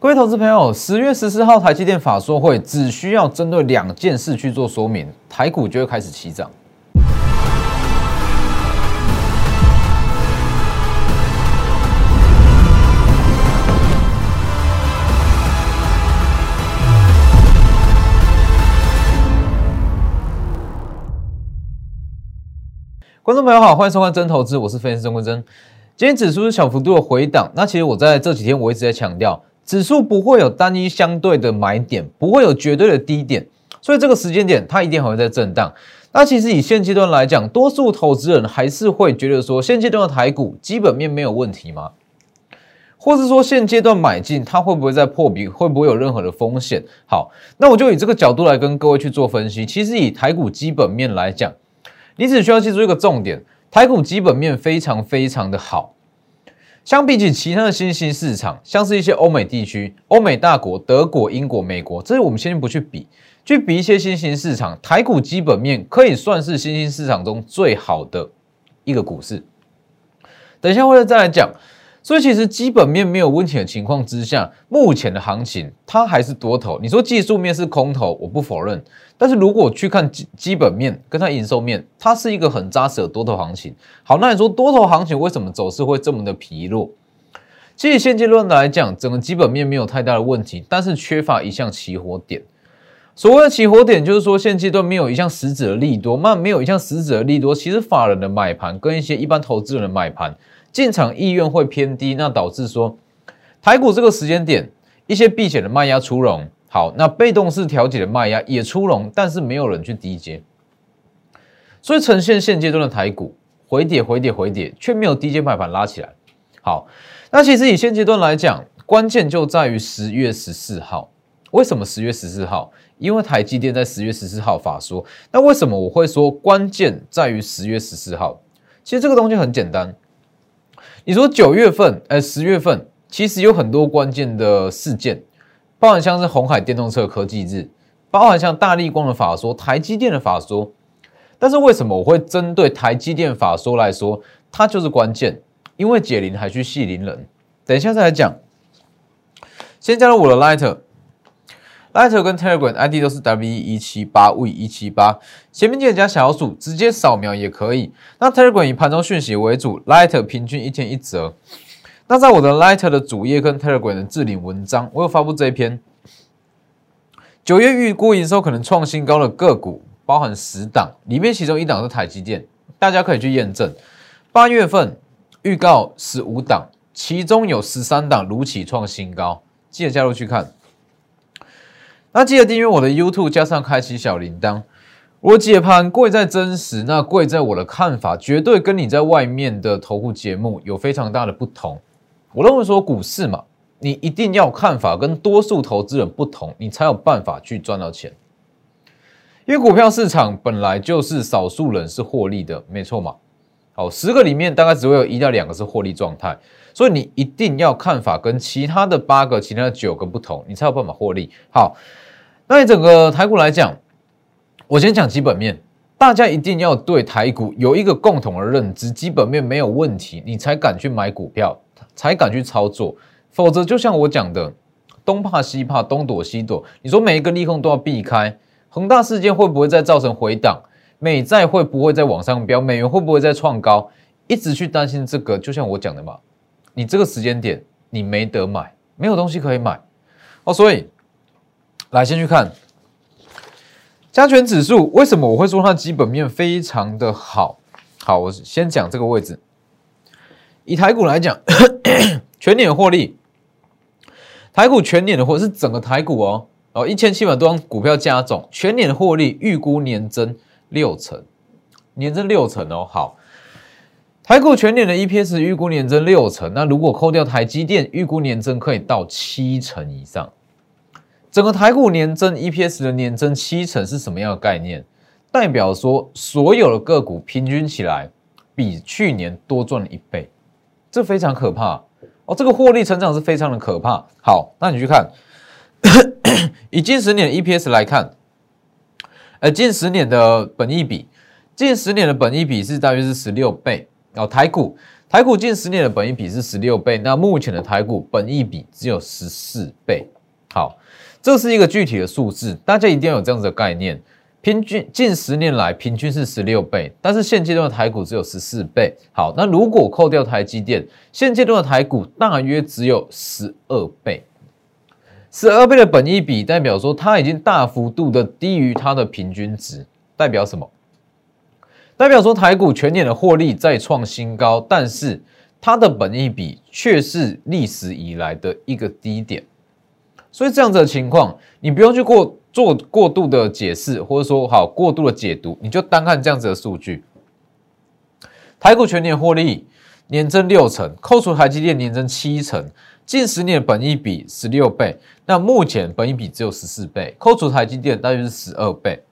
各位投资朋友，十月十四号台积电法说会只需要针对两件事去做说明，台股就会开始起涨。观众朋友好，欢迎收看真投资，我是分析师钟坤真。今天指数是小幅度的回档，那其实我在这几天我一直在强调，指数不会有单一相对的买点，不会有绝对的低点，所以这个时间点它一定还会在震荡。那其实以现阶段来讲，多数投资人还是会觉得说，现阶段的台股基本面没有问题吗？或是说现阶段买进它会不会在破底，会不会有任何的风险？好，那我就以这个角度来跟各位去做分析。其实以台股基本面来讲，你只需要记住一个重点：台股基本面非常非常的好。相比起其他的新兴市场，像是一些欧美地区、欧美大国，德国、英国、美国，这些我们先不去比，去比一些新兴市场，台股基本面可以算是新兴市场中最好的一个股市。等一下会再来讲。所以其实基本面没有问题的情况之下，目前的行情它还是多头。你说技术面是空头，我不否认。但是如果去看基基本面跟它营收面，它是一个很扎实的多头行情。好，那你说多头行情为什么走势会这么的疲弱？其实现阶段来讲，整个基本面没有太大的问题，但是缺乏一项起火点。所谓的起火点，就是说现阶段没有一项实质的利多，那没有一项实质的利多，其实法人的买盘跟一些一般投资人的买盘。进场意愿会偏低，那导致说台股这个时间点一些避险的卖压出笼，好，那被动式调节的卖压也出笼，但是没有人去低接，所以呈现现阶段的台股回跌、回跌、回跌，却没有低阶卖盘拉起来。好，那其实以现阶段来讲，关键就在于十月十四号。为什么十月十四号？因为台积电在十月十四号发说。那为什么我会说关键在于十月十四号？其实这个东西很简单。你说九月份，哎，十月份其实有很多关键的事件，包含像是红海电动车科技日，包含像大力光的法说、台积电的法说。但是为什么我会针对台积电法说来说，它就是关键？因为解铃还需系铃人。等一下再来讲。先加入我的 Lighter。Lighter 跟 Telegram ID 都是 W 一七八 V 一七八，前面记得加小数，直接扫描也可以。那 Telegram 以盘中讯息为主，Lighter 平均一天一折。那在我的 Lighter 的主页跟 Telegram 的置顶文章，我有发布这一篇。九月预估营收可能创新高的个股，包含十档，里面其中一档是台积电，大家可以去验证。八月份预告十五档，其中有十三档如期创新高，记得加入去看。那记得订阅我的 YouTube，加上开启小铃铛。我解盘贵在真实，那贵在我的看法绝对跟你在外面的投顾节目有非常大的不同。我认为说股市嘛，你一定要看法跟多数投资人不同，你才有办法去赚到钱。因为股票市场本来就是少数人是获利的，没错嘛。好，十个里面大概只会有一到两个是获利状态，所以你一定要看法跟其他的八个、其他的九个不同，你才有办法获利。好，那你整个台股来讲，我先讲基本面，大家一定要对台股有一个共同的认知，基本面没有问题，你才敢去买股票，才敢去操作，否则就像我讲的，东怕西怕，东躲西躲，你说每一个利空都要避开，恒大事件会不会再造成回档？美债会不会再往上飙？美元会不会再创高？一直去担心这个，就像我讲的嘛，你这个时间点你没得买，没有东西可以买哦。所以来先去看加权指数，为什么我会说它基本面非常的好？好，我先讲这个位置。以台股来讲，全年获利，台股全年的获是整个台股哦哦一千七百多张股票加总，全年获利预估年增。六成，年增六成哦。好，台股全年的 EPS 预估年增六成，那如果扣掉台积电，预估年增可以到七成以上。整个台股年增 EPS 的年增七成是什么样的概念？代表说所有的个股平均起来比去年多赚了一倍，这非常可怕哦。这个获利成长是非常的可怕。好，那你去看，以近十年 EPS 来看。呃，近十年的本益比，近十年的本益比是大约是十六倍哦。台股台股近十年的本益比是十六倍，那目前的台股本益比只有十四倍。好，这是一个具体的数字，大家一定要有这样子的概念。平均近十年来平均是十六倍，但是现阶段的台股只有十四倍。好，那如果扣掉台积电，现阶段的台股大约只有十二倍。十二倍的本益比代表说它已经大幅度的低于它的平均值，代表什么？代表说台股全年的获利再创新高，但是它的本益比却是历史以来的一个低点，所以这样子的情况，你不用去过做过度的解释，或者说好过度的解读，你就单看这样子的数据。台股全年获利年增六成，扣除台积电年增七成，近十年本益比十六倍，那目前本益比只有十四倍，扣除台积电大约是十二倍。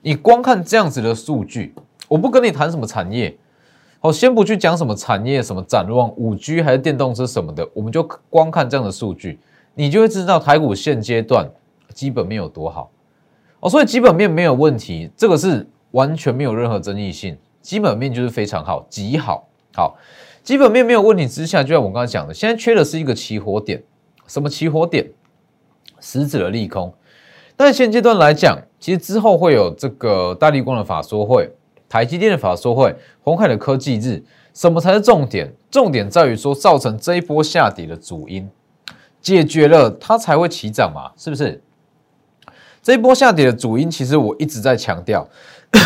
你光看这样子的数据。我不跟你谈什么产业，好，先不去讲什么产业、什么展望、五 G 还是电动车什么的，我们就光看这样的数据，你就会知道台股现阶段基本面有多好哦。所以基本面没有问题，这个是完全没有任何争议性，基本面就是非常好，极好。好，基本面没有问题之下，就像我刚才讲的，现在缺的是一个起火点，什么起火点？实质的利空。但现阶段来讲，其实之后会有这个大力光的法说会。台积电的法说会，红海的科技日，什么才是重点？重点在于说，造成这一波下跌的主因解决了，它才会起涨嘛？是不是？这一波下跌的主因，其实我一直在强调，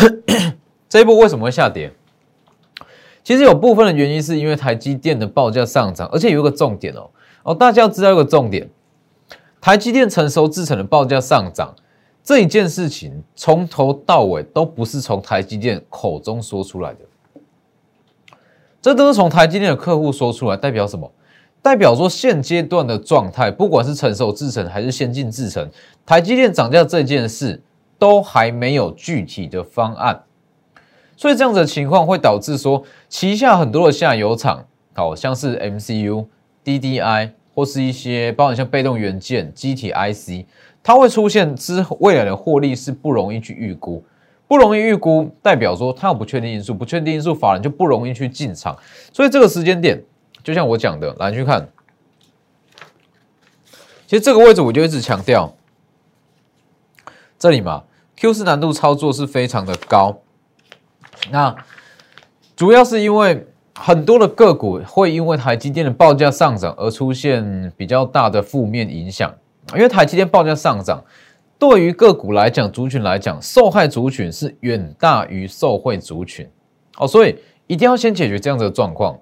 这一波为什么会下跌？其实有部分的原因是因为台积电的报价上涨，而且有一个重点哦哦，大家要知道一个重点，台积电成熟制成的报价上涨。这一件事情从头到尾都不是从台积电口中说出来的，这都是从台积电的客户说出来，代表什么？代表说现阶段的状态，不管是成熟制程还是先进制程，台积电涨价这件事都还没有具体的方案，所以这样的情况会导致说旗下很多的下游厂，好像是 MCU、DDI 或是一些包含像被动元件、机体 IC。它会出现之未来的获利是不容易去预估，不容易预估，代表说它有不确定因素，不确定因素法人就不容易去进场，所以这个时间点，就像我讲的，来去看，其实这个位置我就一直强调，这里嘛，Q 四难度操作是非常的高，那主要是因为很多的个股会因为台积电的报价上涨而出现比较大的负面影响。因为台积电报价上涨，对于个股来讲，族群来讲，受害族群是远大于受惠族群哦，所以一定要先解决这样子的状况。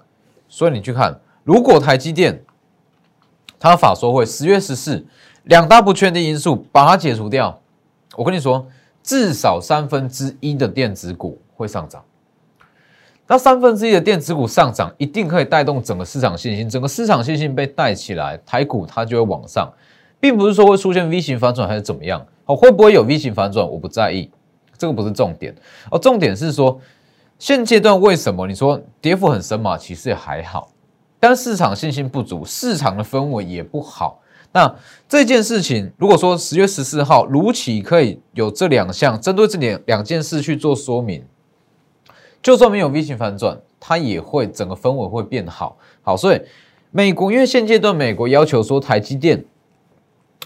所以你去看，如果台积电它法说会十月十四两大不确定因素把它解除掉，我跟你说，至少三分之一的电子股会上涨。那三分之一的电子股上涨，一定可以带动整个市场信心，整个市场信心被带起来，台股它就会往上。并不是说会出现 V 型反转还是怎么样，哦，会不会有 V 型反转，我不在意，这个不是重点哦，重点是说现阶段为什么你说跌幅很深嘛？其实也还好，但市场信心不足，市场的氛围也不好。那这件事情，如果说十月十四号如期可以有这两项针对这两两件事去做说明，就算没有 V 型反转，它也会整个氛围会变好。好，所以美国因为现阶段美国要求说台积电。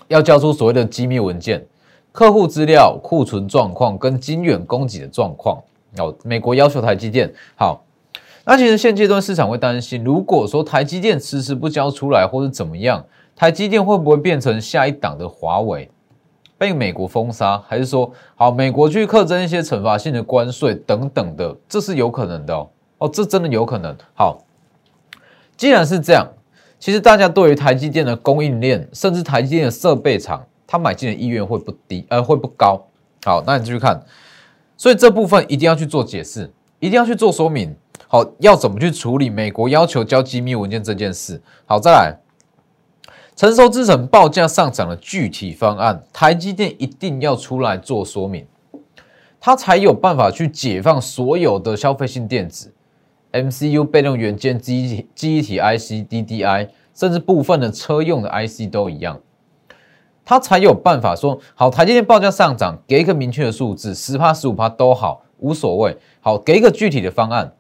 要交出所谓的机密文件、客户资料、库存状况跟晶圆供给的状况。哦，美国要求台积电好，那其实现阶段市场会担心，如果说台积电迟迟不交出来，或者怎么样，台积电会不会变成下一档的华为，被美国封杀，还是说好美国去课征一些惩罚性的关税等等的，这是有可能的哦。哦，这真的有可能。好，既然是这样。其实大家对于台积电的供应链，甚至台积电的设备厂，他买进的意愿会不低，呃，会不高。好，那你继续看，所以这部分一定要去做解释，一定要去做说明。好，要怎么去处理美国要求交机密文件这件事？好，再来，成熟制程报价上涨的具体方案，台积电一定要出来做说明，它才有办法去解放所有的消费性电子。MCU 被动元件、记忆记忆体 IC、DDI，甚至部分的车用的 IC 都一样，它才有办法说好。台积电报价上涨，给一个明确的数字，十趴、十五趴都好，无所谓。好，给一个具体的方案，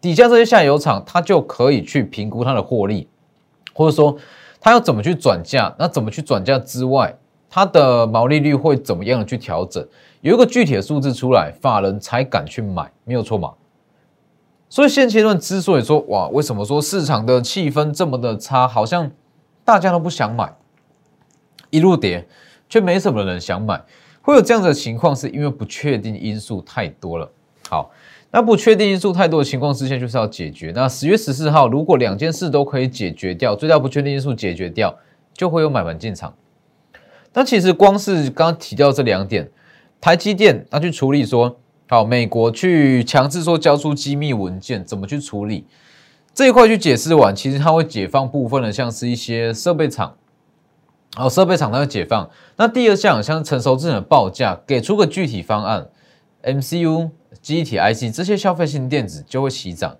底下这些下游厂，它就可以去评估它的获利，或者说它要怎么去转嫁，那怎么去转嫁之外，它的毛利率会怎么样的去调整，有一个具体的数字出来，法人才敢去买，没有错嘛？所以现阶段之所以说哇，为什么说市场的气氛这么的差，好像大家都不想买，一路跌，却没什么人想买，会有这样的情况，是因为不确定因素太多了。好，那不确定因素太多的情况之下，就是要解决。那十月十四号，如果两件事都可以解决掉，最大不确定因素解决掉，就会有买盘进场。那其实光是刚刚提到这两点，台积电那去处理说。好，美国去强制说交出机密文件，怎么去处理这一块？去解释完，其实它会解放部分的，像是一些设备厂，好，设备厂它会解放。那第二项像成熟制程的报价，给出个具体方案，MCU、机体 IC 这些消费性电子就会起涨。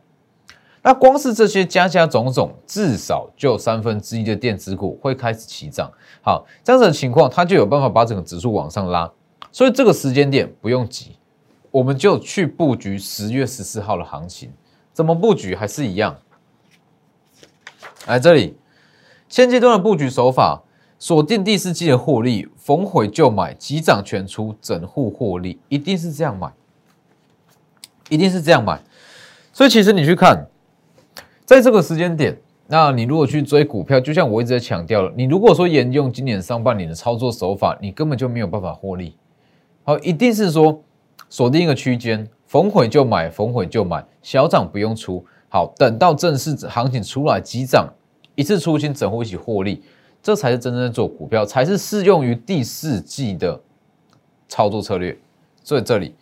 那光是这些加加种种，至少就三分之一的电子股会开始起涨。好，这样子的情况，它就有办法把整个指数往上拉。所以这个时间点不用急。我们就去布局十月十四号的行情，怎么布局还是一样。来这里，现阶段的布局手法，锁定第四季的获利，逢回就买，急涨全出，整户获利，一定是这样买，一定是这样买。所以其实你去看，在这个时间点，那你如果去追股票，就像我一直在强调了，你如果说沿用今年上半年的操作手法，你根本就没有办法获利。好，一定是说。锁定一个区间，逢回就买，逢回就买，小涨不用出。好，等到正式行情出来急涨，一次出清，整户一起获利，这才是真正做股票，才是适用于第四季的操作策略。所以这里，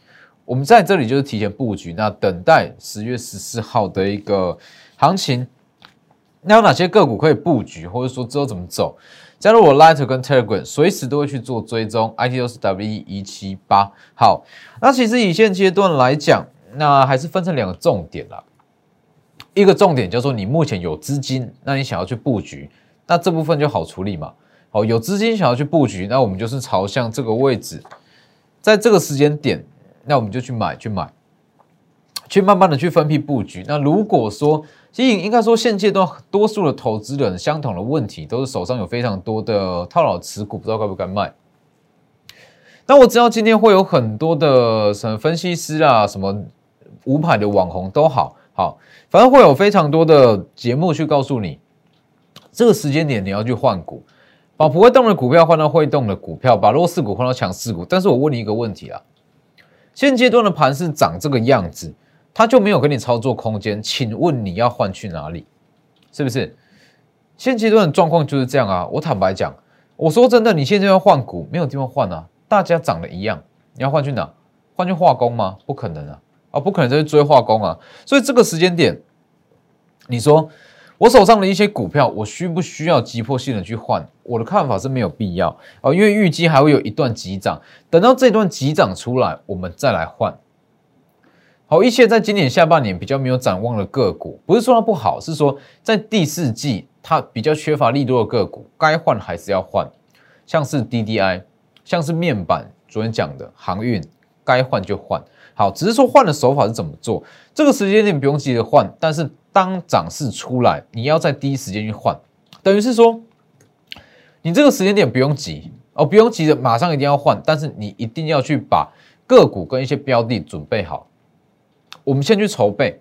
我们在这里就是提前布局，那等待十月十四号的一个行情，那有哪些个股可以布局，或者说之后怎么走？加入我 Light 跟 Telegram，随时都会去做追踪。ID 都是 W 一七八。好，那其实以现阶段来讲，那还是分成两个重点啦。一个重点叫做你目前有资金，那你想要去布局，那这部分就好处理嘛。好，有资金想要去布局，那我们就是朝向这个位置，在这个时间点，那我们就去买，去买，去慢慢的去分批布局。那如果说，其实应该说，现阶段多数的投资人相同的问题，都是手上有非常多的套牢持股，不知道该不该卖。那我知道今天会有很多的什么分析师啊，什么无牌的网红都好好，反正会有非常多的节目去告诉你，这个时间点你要去换股，把不会动的股票换到会动的股票，把弱势股换到强势股。但是我问你一个问题啊，现阶段的盘是长这个样子。他就没有给你操作空间，请问你要换去哪里？是不是？现阶段的状况就是这样啊！我坦白讲，我说真的，你现在要换股，没有地方换啊！大家涨得一样，你要换去哪？换去化工吗？不可能啊！啊，不可能再去追化工啊！所以这个时间点，你说我手上的一些股票，我需不需要急迫性的去换？我的看法是没有必要啊，因为预计还会有一段急涨，等到这段急涨出来，我们再来换。好，一些在今年下半年比较没有展望的个股，不是说它不好，是说在第四季它比较缺乏力度的个股，该换还是要换。像是 DDI，像是面板，昨天讲的航运，该换就换。好，只是说换的手法是怎么做，这个时间点不用急着换，但是当涨势出来，你要在第一时间去换。等于是说，你这个时间点不用急哦，不用急着马上一定要换，但是你一定要去把个股跟一些标的准备好。我们先去筹备，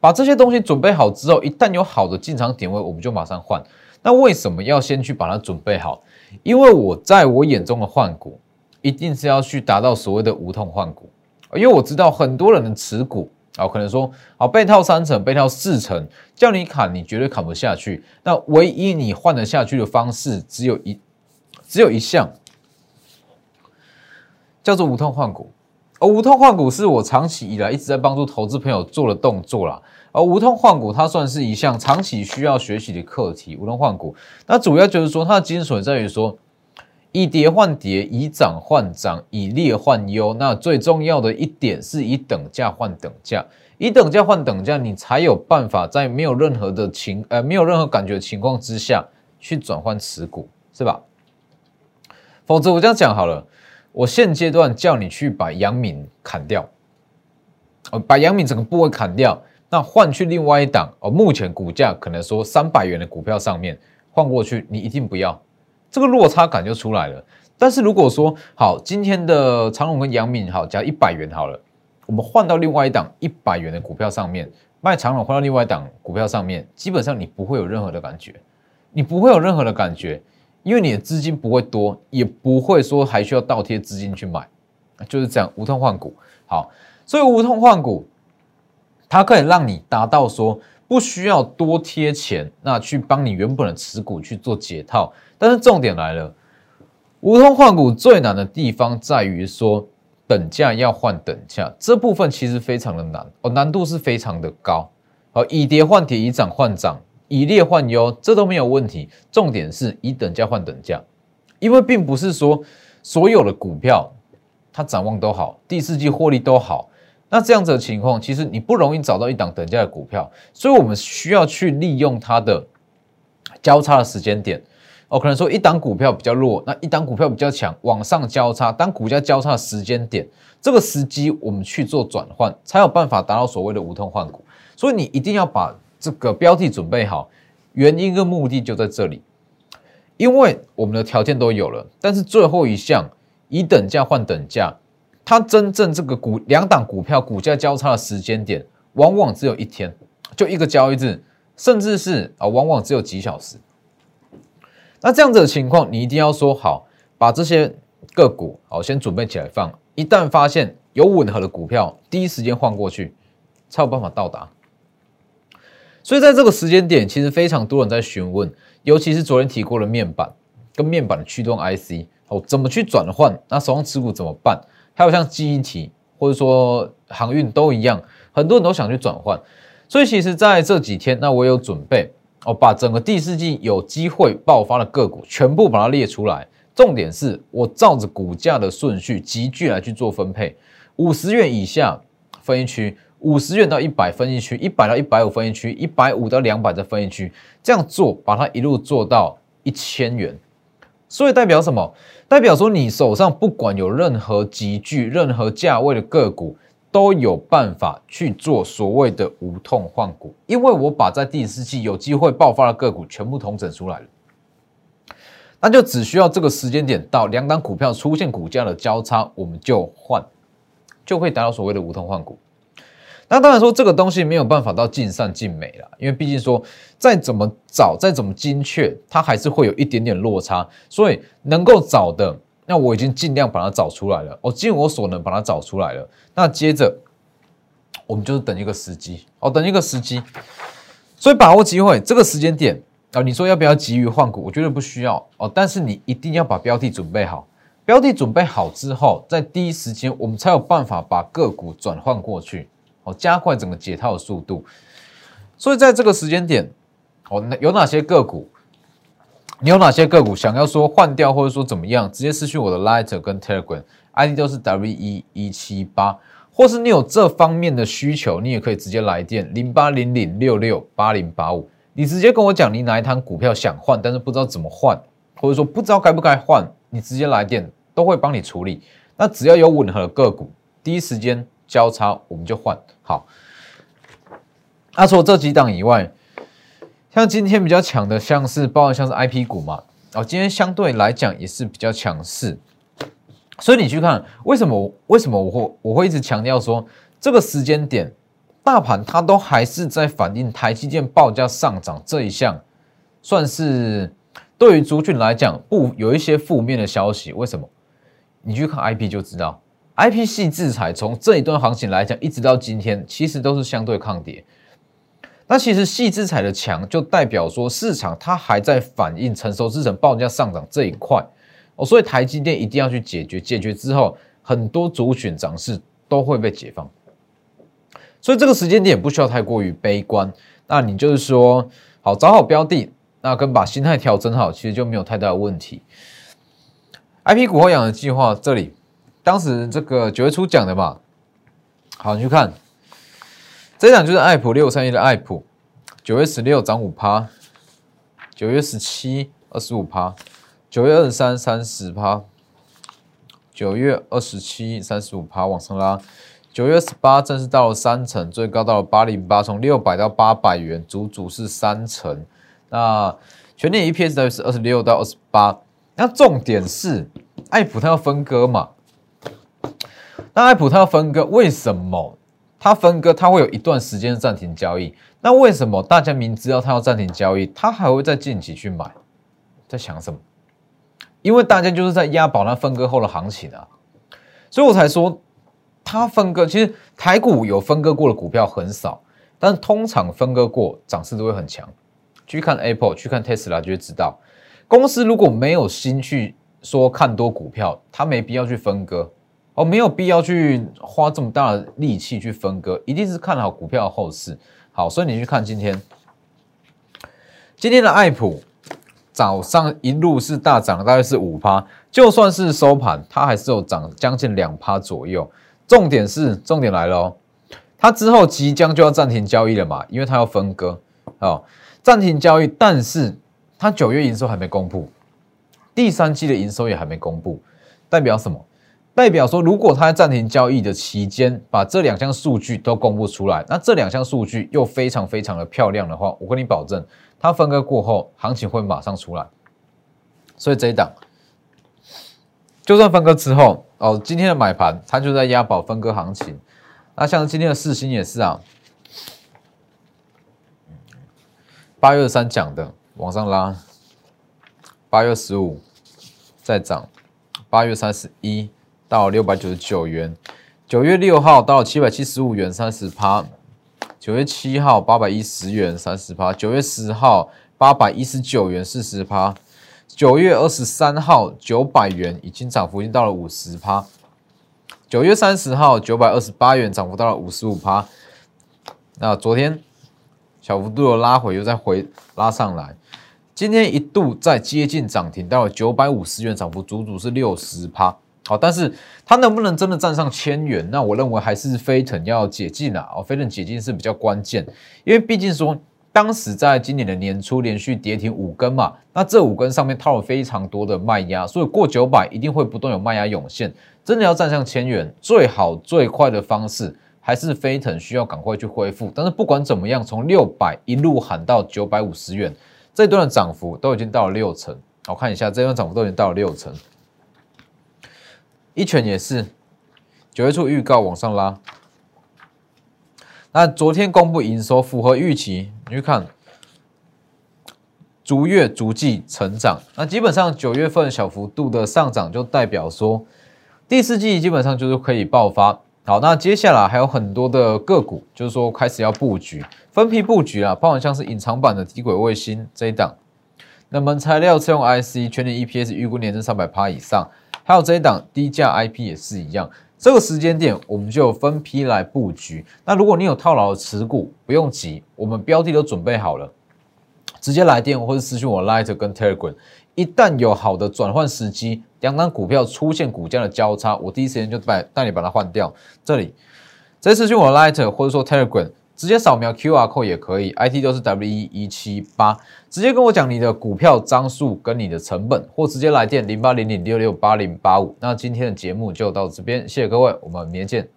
把这些东西准备好之后，一旦有好的进场点位，我们就马上换。那为什么要先去把它准备好？因为我在我眼中的换股，一定是要去达到所谓的无痛换股。因为我知道很多人的持股啊，可能说好被套三成、被套四成，叫你砍，你绝对砍不下去。那唯一你换得下去的方式，只有一，只有一项，叫做无痛换股。而无痛换股是我长期以来一直在帮助投资朋友做的动作啦。而无痛换股它算是一项长期需要学习的课题。无痛换股，那主要就是说它的精髓在于说，以跌换跌，以涨换涨，以劣换优。那最重要的一点是以等价换等价，以等价换等价，你才有办法在没有任何的情呃没有任何感觉的情况之下去转换持股，是吧？否则我这样讲好了。我现阶段叫你去把杨敏砍掉，呃，把杨敏整个部位砍掉，那换去另外一档哦，目前股价可能说三百元的股票上面换过去，你一定不要，这个落差感就出来了。但是如果说好，今天的长隆跟杨敏好加一百元好了，我们换到另外一档一百元的股票上面，卖长隆换到另外一档股票上面，基本上你不会有任何的感觉，你不会有任何的感觉，因为你的资金不会多，也不会说还需要倒贴资金去买，就是这样无痛换股。好，所以无痛换股。它可以让你达到说不需要多贴钱，那去帮你原本的持股去做解套。但是重点来了，无痛换股最难的地方在于说等价要换等价这部分其实非常的难哦，难度是非常的高。好，以跌换跌，以涨换涨，以劣换优，这都没有问题。重点是以等价换等价，因为并不是说所有的股票它展望都好，第四季获利都好。那这样子的情况，其实你不容易找到一档等价的股票，所以我们需要去利用它的交叉的时间点。哦，可能说一档股票比较弱，那一档股票比较强，往上交叉，当股价交叉的时间点，这个时机我们去做转换，才有办法达到所谓的无痛换股。所以你一定要把这个标的准备好，原因跟目的就在这里，因为我们的条件都有了，但是最后一项以等价换等价。它真正这个股两档股票股价交叉的时间点，往往只有一天，就一个交易日，甚至是啊，往往只有几小时。那这样子的情况，你一定要说好，把这些个股好先准备起来放。一旦发现有吻合的股票，第一时间换过去，才有办法到达。所以在这个时间点，其实非常多人在询问，尤其是昨天提过的面板跟面板的驱动 IC，哦，怎么去转换？那手上持股怎么办？还有像记忆体或者说航运都一样，很多人都想去转换，所以其实在这几天，那我有准备哦，把整个第四季有机会爆发的个股全部把它列出来。重点是我照着股价的顺序集聚来去做分配，五十元以下分一区，五十元到一百分一区，一百到一百五分一区，一百五到两百再分一区，这样做把它一路做到一千元。所以代表什么？代表说你手上不管有任何集聚、任何价位的个股，都有办法去做所谓的无痛换股，因为我把在第四季有机会爆发的个股全部统整出来了，那就只需要这个时间点到两档股票出现股价的交叉，我们就换，就会达到所谓的无痛换股。那当然说这个东西没有办法到尽善尽美了，因为毕竟说再怎么找再怎么精确，它还是会有一点点落差。所以能够找的，那我已经尽量把它找出来了，我尽我所能把它找出来了。那接着我们就是等一个时机，哦，等一个时机。所以把握机会，这个时间点啊，你说要不要急于换股？我觉得不需要哦，但是你一定要把标的准备好。标的准备好之后，在第一时间我们才有办法把个股转换过去。哦，加快整个解套的速度，所以在这个时间点，哦，有哪些个股？你有哪些个股想要说换掉，或者说怎么样？直接私讯我的 Lighter 跟 Telegram，ID 都是 W E 一七八，或是你有这方面的需求，你也可以直接来电零八零零六六八零八五，你直接跟我讲你哪一摊股票想换，但是不知道怎么换，或者说不知道该不该换，你直接来电都会帮你处理。那只要有吻合的个股，第一时间。交叉我们就换好。那除了这几档以外，像今天比较强的，像是包含像是 I P 股嘛，哦，今天相对来讲也是比较强势。所以你去看为什么？为什么我会我会一直强调说，这个时间点大盘它都还是在反映台积电报价上涨这一项，算是对于族群来讲不有一些负面的消息。为什么？你去看 I P 就知道。I P 系制裁从这一段行情来讲，一直到今天，其实都是相对抗跌。那其实细制裁的强，就代表说市场它还在反映成熟制成报价上涨这一块哦，所以台积电一定要去解决，解决之后，很多主选涨势都会被解放。所以这个时间点不需要太过于悲观。那你就是说，好找好标的，那跟把心态调整好，其实就没有太大的问题。I P 股后养的计划这里。当时这个九月初讲的嘛，好，你去看，这一档就是爱普六三一的爱普，九月十六涨五趴，九月十七二十五趴，九月二十三三十趴，九月二十七三十五趴往上拉，九月十八正式到了三成，最高到了八零八，从六百到八百元，足足是三成。那全年 EPS 大约是二十六到二十八。那重点是爱普它要分割嘛？那爱普它要分割，为什么它分割它会有一段时间暂停交易？那为什么大家明知道它要暂停交易，它还会在近期去买？在想什么？因为大家就是在押宝那分割后的行情啊，所以我才说。它分割其实台股有分割过的股票很少，但通常分割过涨势都会很强。去看 Apple，去看 Tesla 就会知道，公司如果没有心去说看多股票，它没必要去分割哦，没有必要去花这么大的力气去分割，一定是看好股票后市。好，所以你去看今天，今天的爱普早上一路是大涨，大概是五趴，就算是收盘，它还是有涨将近两趴左右。重点是，重点来了哦，它之后即将就要暂停交易了嘛，因为它要分割，哦，暂停交易，但是它九月营收还没公布，第三季的营收也还没公布，代表什么？代表说，如果它在暂停交易的期间把这两项数据都公布出来，那这两项数据又非常非常的漂亮的话，我跟你保证，它分割过后行情会马上出来，所以这一档。就算分割之后哦，今天的买盘它就在押宝分割行情。那像今天的四星也是啊，八月三讲的往上拉，八月十五再涨，八月三十一到六百九十九元，九月六号到七百七十五元三十趴，九月七号八百一十元三十趴，九月十号八百一十九元四十趴。九月二十三号九百元已经涨幅已经到了五十趴，九月三十号九百二十八元涨幅到了五十五趴。那昨天小幅度的拉回又再回拉上来，今天一度在接近涨停到了九百五十元，涨幅足足是六十趴。好，但是它能不能真的站上千元？那我认为还是飞腾要解禁了哦，飞腾解禁是比较关键，因为毕竟说。当时在今年的年初连续跌停五根嘛，那这五根上面套了非常多的卖压，所以过九百一定会不断有卖压涌现。真的要站上千元，最好最快的方式还是飞腾需要赶快去恢复。但是不管怎么样，从六百一路喊到九百五十元，这段的涨幅都已经到了六成。我看一下，这段涨幅都已经到了六成。一拳也是九月初预告往上拉。那昨天公布营收符合预期，你去看逐月逐季成长，那基本上九月份小幅度的上涨就代表说第四季基本上就是可以爆发。好，那接下来还有很多的个股，就是说开始要布局，分批布局啊，包含像是隐藏版的低轨卫星这一档，那么材料车用 IC 全年 EPS 预估年增三百趴以上，还有这一档低价 IP 也是一样。这个时间点，我们就分批来布局。那如果你有套牢的持股，不用急，我们标的都准备好了，直接来电或者私信我 Light 跟 Telegram。一旦有好的转换时机，两档股票出现股价的交叉，我第一时间就带带你把它换掉。这里，直接私信我 Light 或者说 Telegram。直接扫描 QR code 也可以，IT 都是 W E 一七八，直接跟我讲你的股票张数跟你的成本，或直接来电零八零零六六八零八五。那今天的节目就到这边，谢谢各位，我们明天见。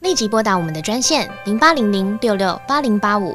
立即拨打我们的专线零八零零六六八零八五。